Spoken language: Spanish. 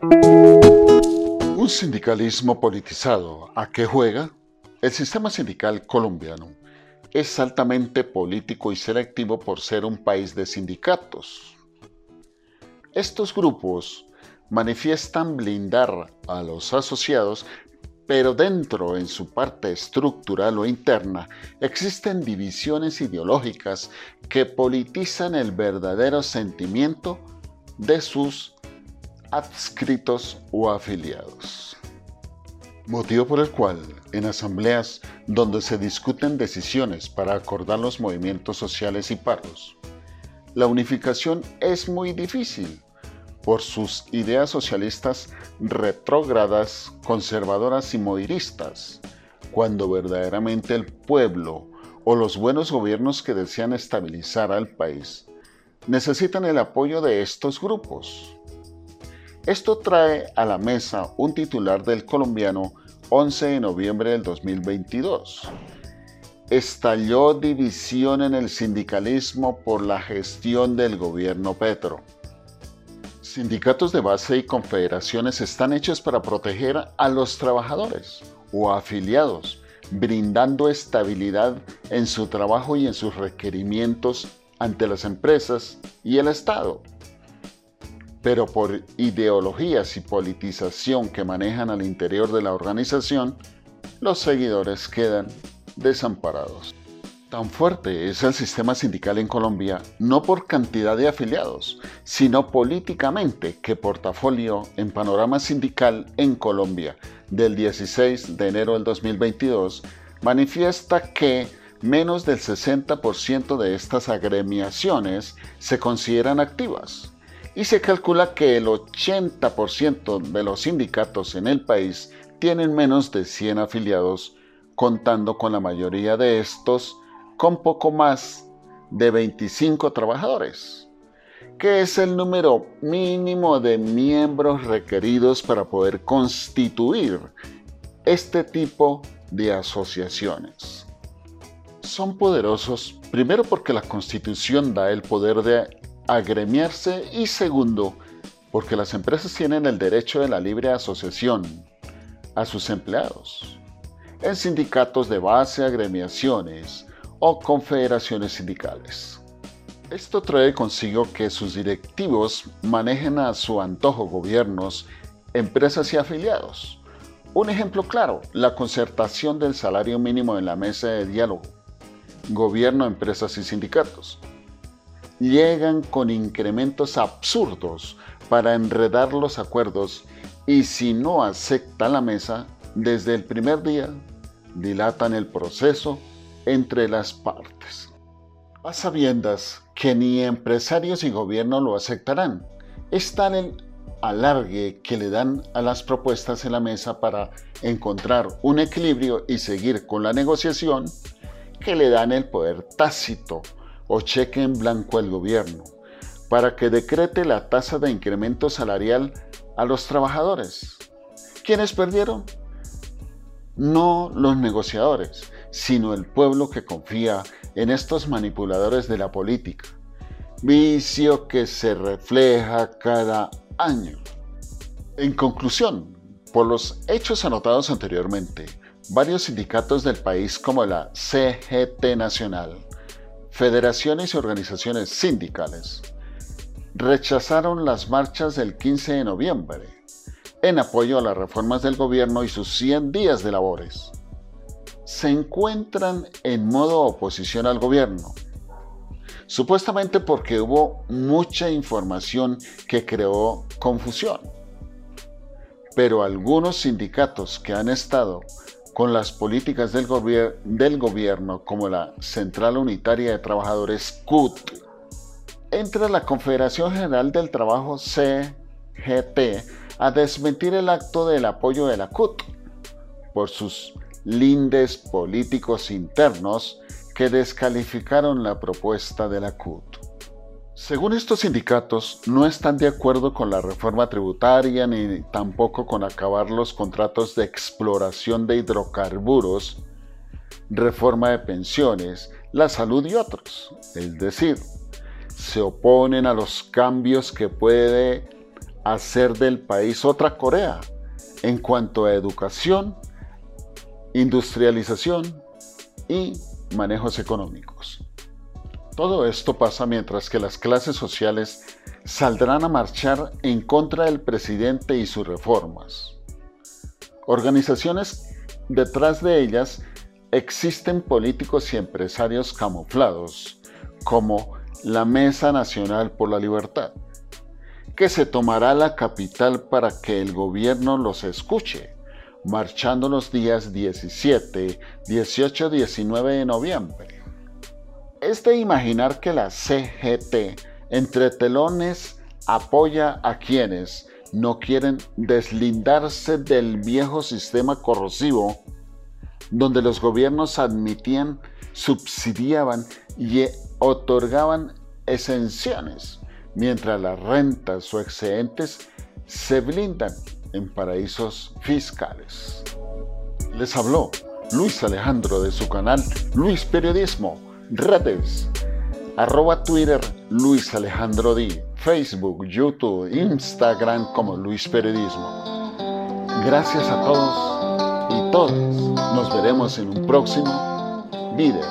Un sindicalismo politizado, ¿a qué juega? El sistema sindical colombiano es altamente político y selectivo por ser un país de sindicatos. Estos grupos manifiestan blindar a los asociados, pero dentro, en su parte estructural o interna, existen divisiones ideológicas que politizan el verdadero sentimiento de sus adscritos o afiliados. Motivo por el cual, en asambleas donde se discuten decisiones para acordar los movimientos sociales y paros, la unificación es muy difícil por sus ideas socialistas retrógradas, conservadoras y moderistas, cuando verdaderamente el pueblo o los buenos gobiernos que desean estabilizar al país necesitan el apoyo de estos grupos. Esto trae a la mesa un titular del colombiano 11 de noviembre del 2022. Estalló división en el sindicalismo por la gestión del gobierno Petro. Sindicatos de base y confederaciones están hechos para proteger a los trabajadores o afiliados, brindando estabilidad en su trabajo y en sus requerimientos ante las empresas y el Estado pero por ideologías y politización que manejan al interior de la organización, los seguidores quedan desamparados. Tan fuerte es el sistema sindical en Colombia no por cantidad de afiliados, sino políticamente que Portafolio en Panorama Sindical en Colombia del 16 de enero del 2022 manifiesta que menos del 60% de estas agremiaciones se consideran activas y se calcula que el 80% de los sindicatos en el país tienen menos de 100 afiliados, contando con la mayoría de estos con poco más de 25 trabajadores, que es el número mínimo de miembros requeridos para poder constituir este tipo de asociaciones. Son poderosos primero porque la constitución da el poder de agremiarse y segundo, porque las empresas tienen el derecho de la libre asociación a sus empleados en sindicatos de base, agremiaciones o confederaciones sindicales. Esto trae consigo que sus directivos manejen a su antojo gobiernos, empresas y afiliados. Un ejemplo claro, la concertación del salario mínimo en la mesa de diálogo, gobierno, empresas y sindicatos llegan con incrementos absurdos para enredar los acuerdos y si no acepta la mesa, desde el primer día dilatan el proceso entre las partes. A sabiendas que ni empresarios y gobierno lo aceptarán, está el alargue que le dan a las propuestas en la mesa para encontrar un equilibrio y seguir con la negociación que le dan el poder tácito o cheque en blanco al gobierno para que decrete la tasa de incremento salarial a los trabajadores. ¿Quiénes perdieron? No los negociadores, sino el pueblo que confía en estos manipuladores de la política. Vicio que se refleja cada año. En conclusión, por los hechos anotados anteriormente, varios sindicatos del país como la CGT Nacional, federaciones y organizaciones sindicales rechazaron las marchas del 15 de noviembre en apoyo a las reformas del gobierno y sus 100 días de labores. Se encuentran en modo oposición al gobierno, supuestamente porque hubo mucha información que creó confusión. Pero algunos sindicatos que han estado con las políticas del, gobierno como la Central Unitaria de Trabajadores CUT, entra la Confederación General del Trabajo CGT a desmentir el acto del apoyo de la CUT por sus lindes políticos internos que descalificaron la propuesta de la CUT. Según estos sindicatos, no están de acuerdo con la reforma tributaria ni tampoco con acabar los contratos de exploración de hidrocarburos, reforma de pensiones, la salud y otros. Es decir, se oponen a los cambios que puede hacer del país otra Corea en cuanto a educación, industrialización y manejos económicos. Todo esto pasa mientras que las clases sociales saldrán a marchar en contra del presidente y sus reformas. Organizaciones detrás de ellas existen políticos y empresarios camuflados, como la Mesa Nacional por la Libertad, que se tomará la capital para que el gobierno los escuche, marchando los días 17, 18, 19 de noviembre. Es de imaginar que la CGT, entre telones, apoya a quienes no quieren deslindarse del viejo sistema corrosivo donde los gobiernos admitían, subsidiaban y otorgaban exenciones mientras las rentas o excedentes se blindan en paraísos fiscales. Les habló Luis Alejandro de su canal Luis Periodismo, redes, arroba Twitter Luis Alejandro D, Facebook, YouTube, Instagram como Luis Periodismo. Gracias a todos y todas. Nos veremos en un próximo video.